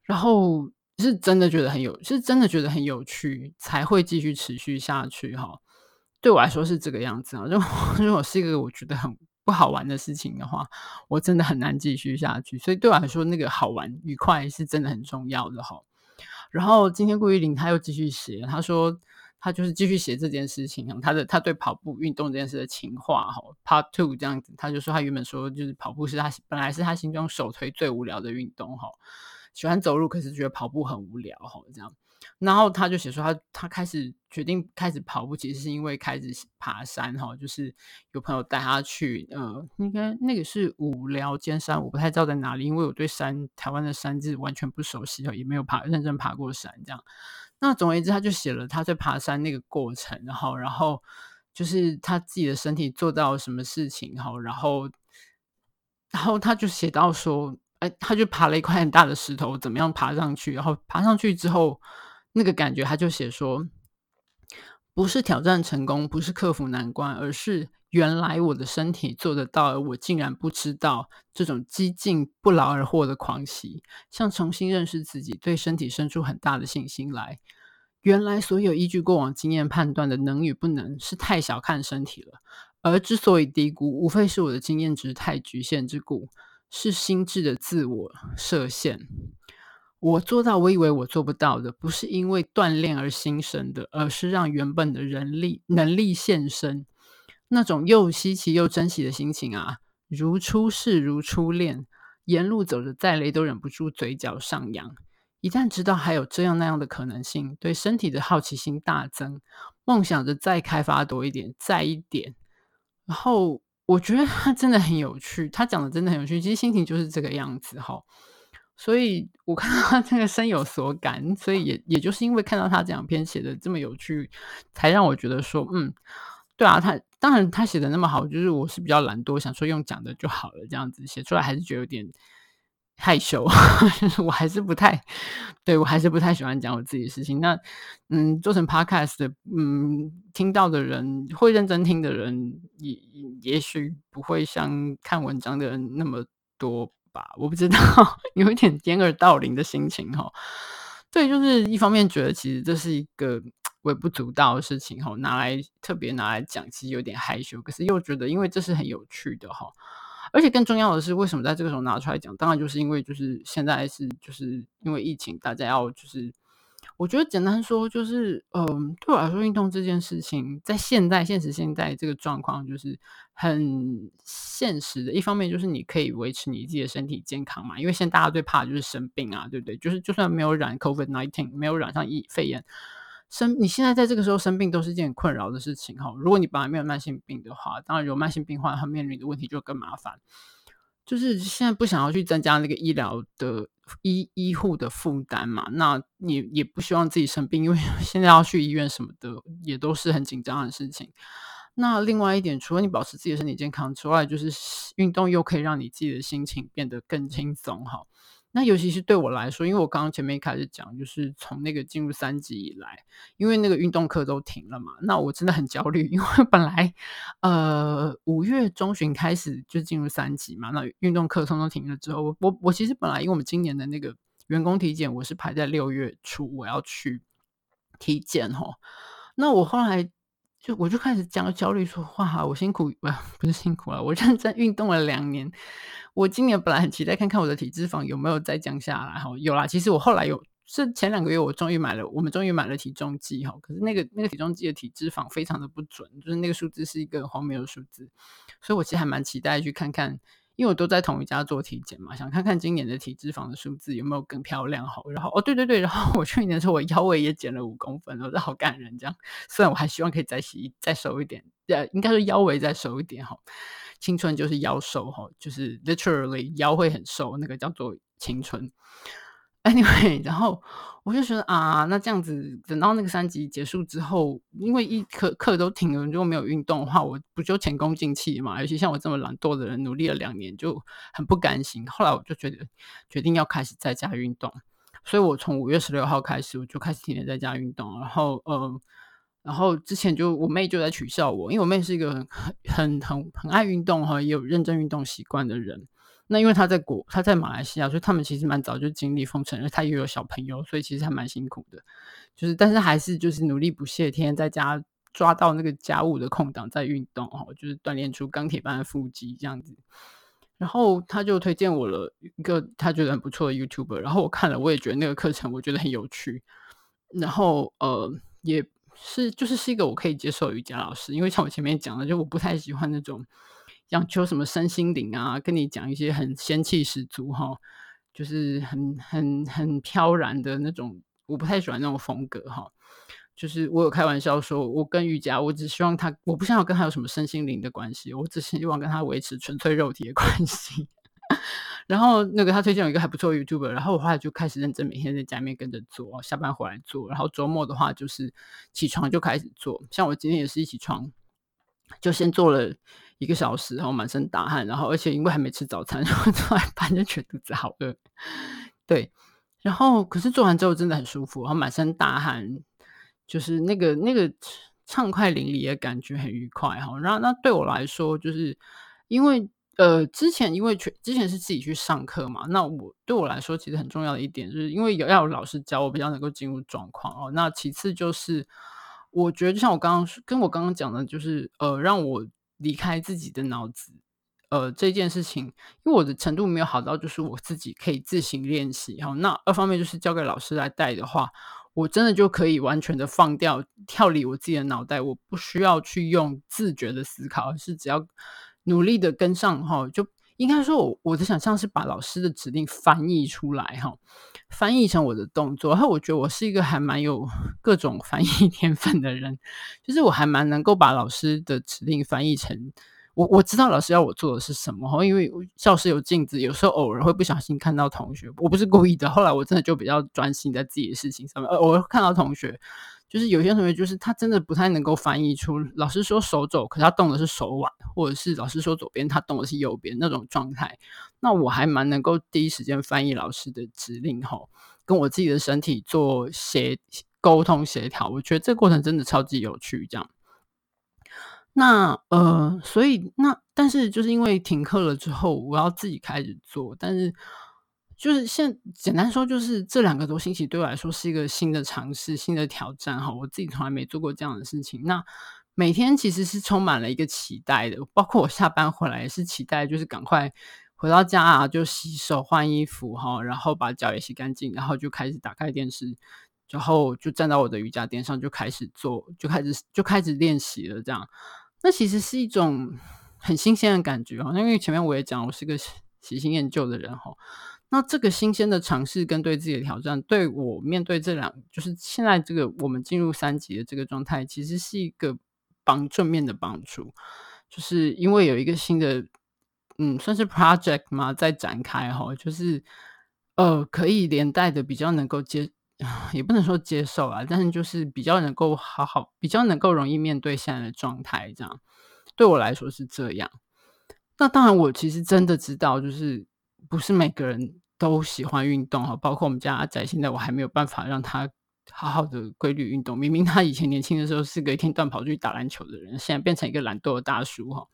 然后是真的觉得很有，是真的觉得很有趣，才会继续持续下去哈。对我来说是这个样子啊，如果 <laughs> 如果是一个我觉得很。不好玩的事情的话，我真的很难继续下去。所以对我来说，那个好玩、愉快是真的很重要的哈。然后今天顾玉玲他又继续写，他说他就是继续写这件事情，他的他对跑步运动这件事的情话哈。Part two 这样子，他就说他原本说就是跑步是他本来是他心中首推最无聊的运动哈，喜欢走路，可是觉得跑步很无聊哈，这样。然后他就写说他，他开始决定开始跑步，其实是因为开始爬山哈，就是有朋友带他去，呃，应该那个是五寮尖山，我不太知道在哪里，因为我对山台湾的山是完全不熟悉哦，也没有爬认真爬过山这样。那总而言之，他就写了他在爬山那个过程，然后然后就是他自己的身体做到什么事情哈，然后然后他就写到说，哎，他就爬了一块很大的石头，怎么样爬上去，然后爬上去之后。那个感觉，他就写说，不是挑战成功，不是克服难关，而是原来我的身体做得到，而我竟然不知道。这种激进不劳而获的狂喜，像重新认识自己，对身体生出很大的信心来。原来所有依据过往经验判断的能与不能，是太小看身体了。而之所以低估，无非是我的经验值太局限之故，是心智的自我设限。我做到我以为我做不到的，不是因为锻炼而新生的，而是让原本的人力能力现身。那种又稀奇又珍惜的心情啊，如初试如初恋，沿路走着再累都忍不住嘴角上扬。一旦知道还有这样那样的可能性，对身体的好奇心大增，梦想着再开发多一点，再一点。然后我觉得他真的很有趣，他讲的真的很有趣。其实心情就是这个样子哈。所以我看到他这个深有所感，所以也也就是因为看到他这两篇写的这么有趣，才让我觉得说，嗯，对啊，他当然他写的那么好，就是我是比较懒惰，想说用讲的就好了，这样子写出来还是觉得有点害羞，<laughs> 就是我还是不太，对，我还是不太喜欢讲我自己的事情。那嗯，做成 podcast 的，嗯，听到的人会认真听的人，也也许不会像看文章的人那么多。我不知道，<laughs> 有一点掩耳盗铃的心情哈。对，就是一方面觉得其实这是一个微不足道的事情哈，拿来特别拿来讲，其实有点害羞。可是又觉得，因为这是很有趣的哈，而且更重要的是，为什么在这个时候拿出来讲？当然就是因为就是现在是就是因为疫情，大家要就是。我觉得简单说就是，嗯、呃，对我来说，运动这件事情，在现在现实现在这个状况，就是很现实的。一方面就是你可以维持你自己的身体健康嘛，因为现在大家最怕的就是生病啊，对不对？就是就算没有染 COVID nineteen，没有染上疫肺炎，生你现在在这个时候生病都是一件困扰的事情哈。如果你本来没有慢性病的话，当然有慢性病患，他面临的问题就更麻烦。就是现在不想要去增加那个医疗的医医护的负担嘛，那你也不希望自己生病，因为 <laughs> 现在要去医院什么的也都是很紧张的事情。那另外一点，除了你保持自己的身体健康之外，就是运动又可以让你自己的心情变得更轻松哈。那尤其是对我来说，因为我刚刚前面一开始讲，就是从那个进入三级以来，因为那个运动课都停了嘛，那我真的很焦虑，因为本来呃五月中旬开始就进入三级嘛，那运动课通通停了之后，我我其实本来因为我们今年的那个员工体检，我是排在六月初我要去体检齁，那我后来。就我就开始焦焦虑，说哇，我辛苦不不是辛苦了，我认真运动了两年。我今年本来很期待看看我的体脂肪有没有再降下来哈，有啦。其实我后来有是前两个月我终于买了，我们终于买了体重计哈。可是那个那个体重计的体脂肪非常的不准，就是那个数字是一个荒谬的数字，所以我其实还蛮期待去看看。因为我都在同一家做体检嘛，想看看今年的体脂肪的数字有没有更漂亮好。然后哦，对对对，然后我去年的时候我腰围也减了五公分，我觉得好感人。这样，虽然我还希望可以再洗再瘦一点，呃，应该说腰围再瘦一点哈。青春就是腰瘦哈，就是 literally 腰会很瘦，那个叫做青春。<laughs> Anyway，然后我就觉得啊，那这样子等到那个三级结束之后，因为一课课都停了，如果没有运动的话，我不就前功尽弃嘛？尤其像我这么懒惰的人，努力了两年就很不甘心。后来我就觉得决定要开始在家运动，所以我从五月十六号开始，我就开始天天在家运动。然后呃，然后之前就我妹就在取笑我，因为我妹是一个很很很很爱运动哈，也有认真运动习惯的人。那因为他在国，他在马来西亚，所以他们其实蛮早就经历封城，因为他又有小朋友，所以其实还蛮辛苦的。就是，但是还是就是努力不懈，天天在家抓到那个家务的空档在运动哦，就是锻炼出钢铁般的腹肌这样子。然后他就推荐我了一个他觉得很不错的 YouTuber，然后我看了，我也觉得那个课程我觉得很有趣。然后呃，也是就是是一个我可以接受瑜伽老师，因为像我前面讲的，就我不太喜欢那种。讲求什么身心灵啊？跟你讲一些很仙气十足哈，就是很很很飘然的那种我不太喜欢那种风格哈。就是我有开玩笑说，我跟瑜伽，我只希望他，我不想要跟他有什么身心灵的关系，我只希望跟他维持纯粹肉体的关系。<laughs> 然后那个他推荐有一个还不错 YouTube，然后我后来就开始认真每天在家里面跟着做，下班回来做，然后周末的话就是起床就开始做。像我今天也是一起床就先做了一个小时，然后满身大汗，然后而且因为还没吃早餐，<laughs> 然后做完饭就觉得肚子好饿。对，然后可是做完之后真的很舒服，然后满身大汗。就是那个那个畅快淋漓的感觉很愉快哈，然后那对我来说，就是因为呃之前因为全之前是自己去上课嘛，那我对我来说其实很重要的一点，就是因为有要有老师教我，比较能够进入状况哦。那其次就是我觉得就像我刚刚跟我刚刚讲的，就是呃让我离开自己的脑子呃这件事情，因为我的程度没有好到就是我自己可以自行练习哈。那二方面就是交给老师来带的话。我真的就可以完全的放掉，跳离我自己的脑袋，我不需要去用自觉的思考，而是只要努力的跟上哈，就应该说我我的想象是把老师的指令翻译出来哈，翻译成我的动作。然后我觉得我是一个还蛮有各种翻译 <laughs> 天分的人，就是我还蛮能够把老师的指令翻译成。我我知道老师要我做的是什么，因为教室有镜子，有时候偶尔会不小心看到同学，我不是故意的。后来我真的就比较专心在自己的事情上面，偶尔看到同学，就是有些同学就是他真的不太能够翻译出老师说手肘，可是他动的是手腕，或者是老师说左边，他动的是右边那种状态。那我还蛮能够第一时间翻译老师的指令吼，跟我自己的身体做协沟通协调，我觉得这个过程真的超级有趣，这样。那呃，所以那但是就是因为停课了之后，我要自己开始做。但是就是现简单说，就是这两个多星期对我来说是一个新的尝试、新的挑战哈。我自己从来没做过这样的事情。那每天其实是充满了一个期待的，包括我下班回来也是期待，就是赶快回到家啊，就洗手换衣服哈，然后把脚也洗干净，然后就开始打开电视，然后就站到我的瑜伽垫上就开始做，就开始就开始练习了这样。那其实是一种很新鲜的感觉哦，因为前面我也讲，我是个喜新厌旧的人哈。那这个新鲜的尝试跟对自己的挑战，对我面对这两，就是现在这个我们进入三级的这个状态，其实是一个帮正面的帮助，就是因为有一个新的，嗯，算是 project 嘛，在展开哈，就是呃，可以连带的比较能够接。也不能说接受啊，但是就是比较能够好好，比较能够容易面对现在的状态，这样对我来说是这样。那当然，我其实真的知道，就是不是每个人都喜欢运动哈，包括我们家阿仔，现在我还没有办法让他好好的规律运动。明明他以前年轻的时候是个一天断跑出去打篮球的人，现在变成一个懒惰的大叔哈。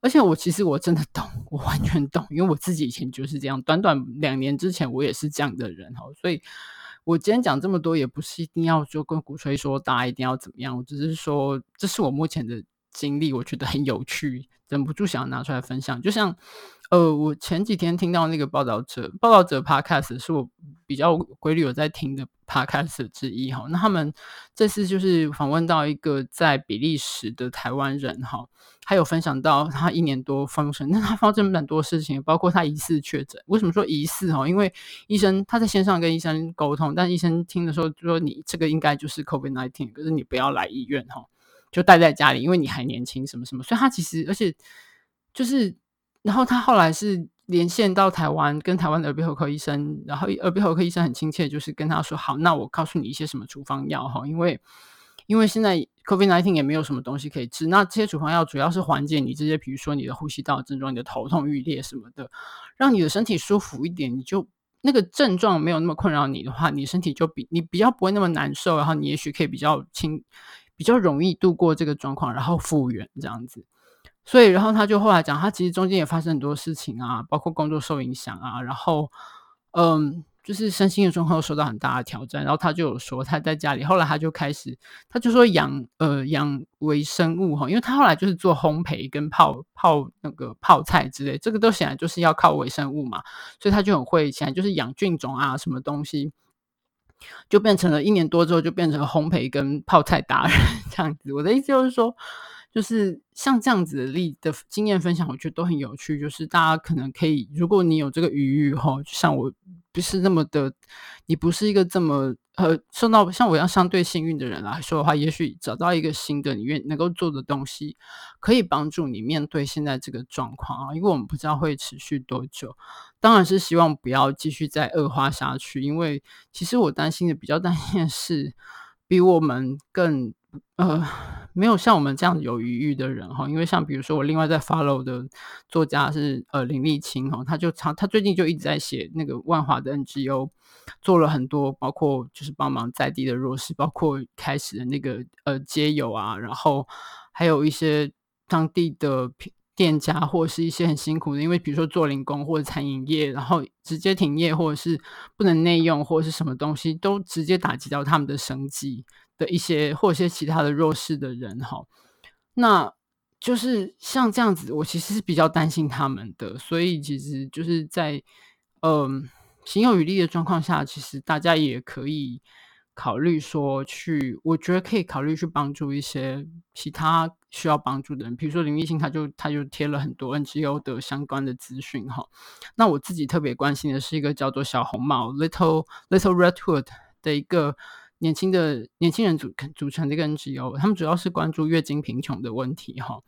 而且我其实我真的懂，我完全懂，因为我自己以前就是这样，短短两年之前我也是这样的人哈，所以。我今天讲这么多，也不是一定要就跟鼓吹说大家一定要怎么样，我只是说这是我目前的经历，我觉得很有趣，忍不住想要拿出来分享。就像，呃，我前几天听到那个报道者，报道者 Podcast 是我比较规律有在听的 Podcast 之一哈。那他们这次就是访问到一个在比利时的台湾人哈。还有分享到他一年多发生，那他发生蛮多事情，包括他疑似确诊。为什么说疑似？哈，因为医生他在线上跟医生沟通，但医生听的时候就说你这个应该就是 COVID-19，可是你不要来医院哈，就待在家里，因为你还年轻，什么什么。所以他其实，而且就是，然后他后来是连线到台湾，跟台湾的耳鼻喉科医生，然后耳鼻喉科医生很亲切，就是跟他说，好，那我告诉你一些什么处方药哈，因为。因为现在 COVID-19 也没有什么东西可以治，那这些处方药主要是缓解你这些，比如说你的呼吸道症状、你的头痛欲裂什么的，让你的身体舒服一点。你就那个症状没有那么困扰你的话，你身体就比你比较不会那么难受，然后你也许可以比较轻、比较容易度过这个状况，然后复原这样子。所以，然后他就后来讲，他其实中间也发生很多事情啊，包括工作受影响啊，然后嗯。就是身心的状况受到很大的挑战，然后他就有说他在家里，后来他就开始，他就说养呃养微生物哈，因为他后来就是做烘焙跟泡泡那个泡菜之类，这个都显然就是要靠微生物嘛，所以他就很会，显然就是养菌种啊什么东西，就变成了一年多之后就变成烘焙跟泡菜达人 <laughs> 这样子。我的意思就是说。就是像这样子的例的经验分享，我觉得都很有趣。就是大家可能可以，如果你有这个余裕哈，就像我不是那么的，你不是一个这么呃受到像我一样相对幸运的人来说的话，也许找到一个新的你愿能够做的东西，可以帮助你面对现在这个状况啊。因为我们不知道会持续多久，当然是希望不要继续再恶化下去。因为其实我担心的比较担心的是，比我们更。呃，没有像我们这样有余裕的人哈，因为像比如说我另外在 follow 的作家是呃林立青哈，他就常他最近就一直在写那个万华的 NGO，做了很多，包括就是帮忙在地的弱势，包括开始的那个呃街友啊，然后还有一些当地的店家或者是一些很辛苦的，因为比如说做零工或者餐饮业，然后直接停业或者是不能内用或者是什么东西，都直接打击到他们的生计。的一些或一些其他的弱势的人哈，那就是像这样子，我其实是比较担心他们的，所以其实就是在嗯行有余力的状况下，其实大家也可以考虑说去，我觉得可以考虑去帮助一些其他需要帮助的人，比如说林立新他就他就贴了很多 NGO 的相关的资讯哈。那我自己特别关心的是一个叫做小红帽 Little Little Red Hood 的一个。年轻的年轻人组组成的一个 NGO，他们主要是关注月经贫穷的问题，哈，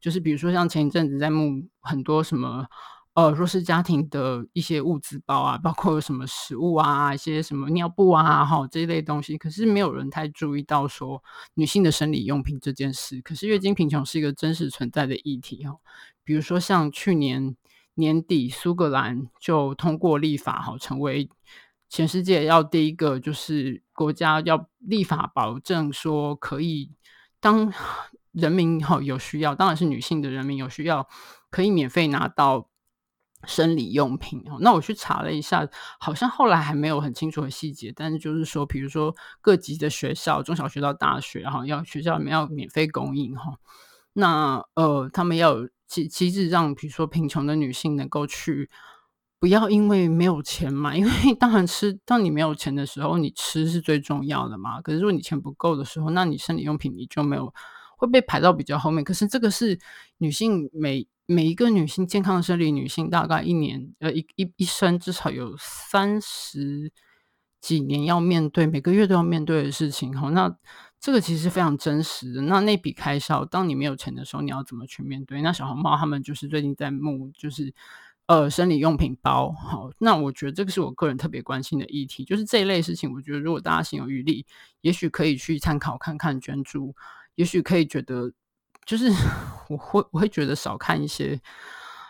就是比如说像前一阵子在募很多什么呃弱势家庭的一些物资包啊，包括什么食物啊，一些什么尿布啊，哈这一类东西，可是没有人太注意到说女性的生理用品这件事。可是月经贫穷是一个真实存在的议题，哈，比如说像去年年底苏格兰就通过立法，哈，成为。全世界要第一个就是国家要立法保证说，可以当人民哈有需要，当然是女性的人民有需要，可以免费拿到生理用品。那我去查了一下，好像后来还没有很清楚的细节，但是就是说，比如说各级的学校，中小学到大学哈，要学校里面要免费供应哈。那呃，他们要有机机制让，比如说贫穷的女性能够去。不要因为没有钱嘛，因为 <laughs> 当然吃，当你没有钱的时候，你吃是最重要的嘛。可是如果你钱不够的时候，那你生理用品你就没有会被排到比较后面。可是这个是女性每每一个女性健康的生理女性，大概一年呃一一一生至少有三十几年要面对，每个月都要面对的事情。好，那这个其实非常真实的。那那笔开销，当你没有钱的时候，你要怎么去面对？那小红帽他们就是最近在募，就是。呃，生理用品包，好，那我觉得这个是我个人特别关心的议题，就是这一类事情，我觉得如果大家心有余力，也许可以去参考看看捐助，也许可以觉得，就是 <laughs> 我会我会觉得少看一些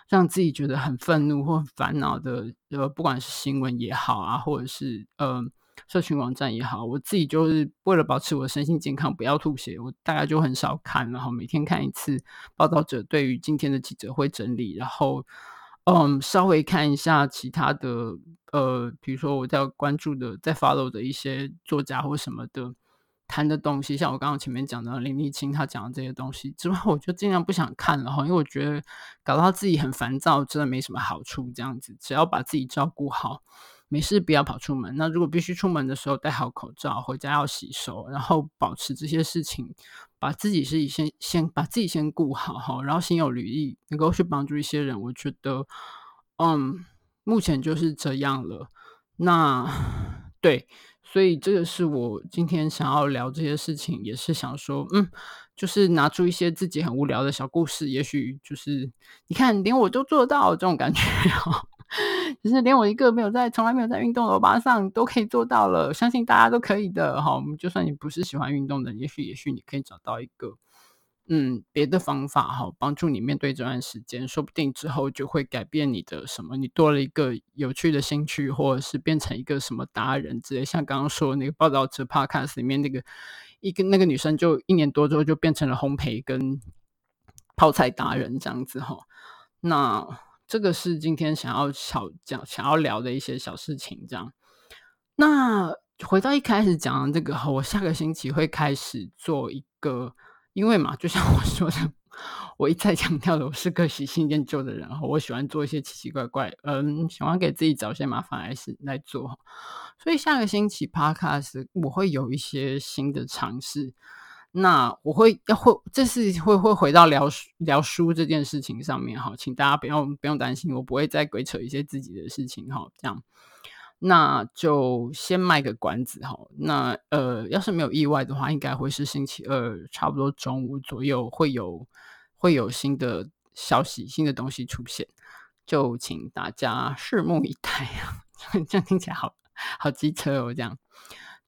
让自己觉得很愤怒或烦恼的，呃，不管是新闻也好啊，或者是呃社群网站也好，我自己就是为了保持我的身心健康，不要吐血，我大概就很少看，然后每天看一次报道者对于今天的记者会整理，然后。嗯，稍微看一下其他的，呃，比如说我在关注的、在 follow 的一些作家或什么的谈的东西，像我刚刚前面讲的林立清他讲的这些东西之外，我就尽量不想看了哈，因为我觉得搞到自己很烦躁，真的没什么好处。这样子，只要把自己照顾好。没事，不要跑出门。那如果必须出门的时候，戴好口罩，回家要洗手，然后保持这些事情，把自己是先先把自己先顾好哈，然后心有余力，能够去帮助一些人。我觉得，嗯，目前就是这样了。那对，所以这个是我今天想要聊这些事情，也是想说，嗯，就是拿出一些自己很无聊的小故事，也许就是你看，连我都做到这种感觉。只是连我一个没有在、从来没有在运动的欧巴上都可以做到了，相信大家都可以的哈。就算你不是喜欢运动的，也许也许你可以找到一个嗯别的方法哈，帮助你面对这段时间，说不定之后就会改变你的什么，你多了一个有趣的兴趣，或者是变成一个什么达人之类。像刚刚说那个报道者 Podcast 里面那个一个那个女生，就一年多之后就变成了烘焙跟泡菜达人这样子哈。那。这个是今天想要小讲、想要聊的一些小事情，这样。那回到一开始讲的这个，我下个星期会开始做一个，因为嘛，就像我说的，<laughs> 我一再强调的，我是个喜新厌旧的人，我喜欢做一些奇奇怪怪，嗯，喜欢给自己找些麻烦来是来做，所以下个星期 Podcast 我会有一些新的尝试。那我会要会，这是会会回到聊聊书这件事情上面哈，请大家不用不用担心，我不会再鬼扯一些自己的事情哈，这样，那就先卖个关子哈。那呃，要是没有意外的话，应该会是星期二差不多中午左右会有会有新的消息、新的东西出现，就请大家拭目以待啊。<laughs> 这样听起来好好机车哦，这样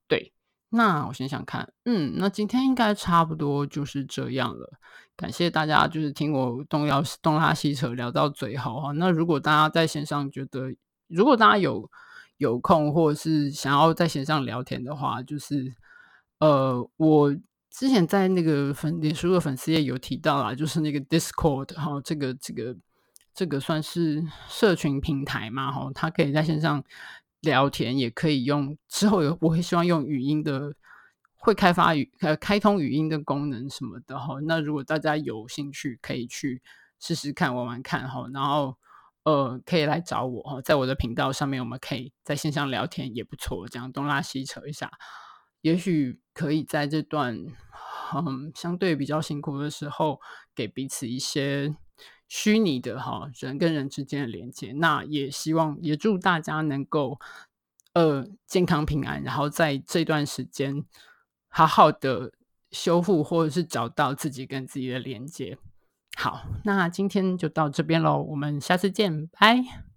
对。那我想想看，嗯，那今天应该差不多就是这样了。感谢大家，就是听我东聊东拉西扯聊到最后哈。那如果大家在线上觉得，如果大家有有空或者是想要在线上聊天的话，就是呃，我之前在那个粉脸书的粉丝页有提到啦，就是那个 Discord 哈，这个这个这个算是社群平台嘛哈，它可以在线上。聊天也可以用，之后有我会希望用语音的，会开发语呃开通语音的功能什么的哈。那如果大家有兴趣，可以去试试看玩玩看哈。然后呃可以来找我哈，在我的频道上面，我们可以在线上聊天也不错，这样东拉西扯一下，也许可以在这段嗯相对比较辛苦的时候，给彼此一些。虚拟的哈，人跟人之间的连接，那也希望也祝大家能够呃健康平安，然后在这段时间好好的修复或者是找到自己跟自己的连接。好，那今天就到这边喽，我们下次见，拜。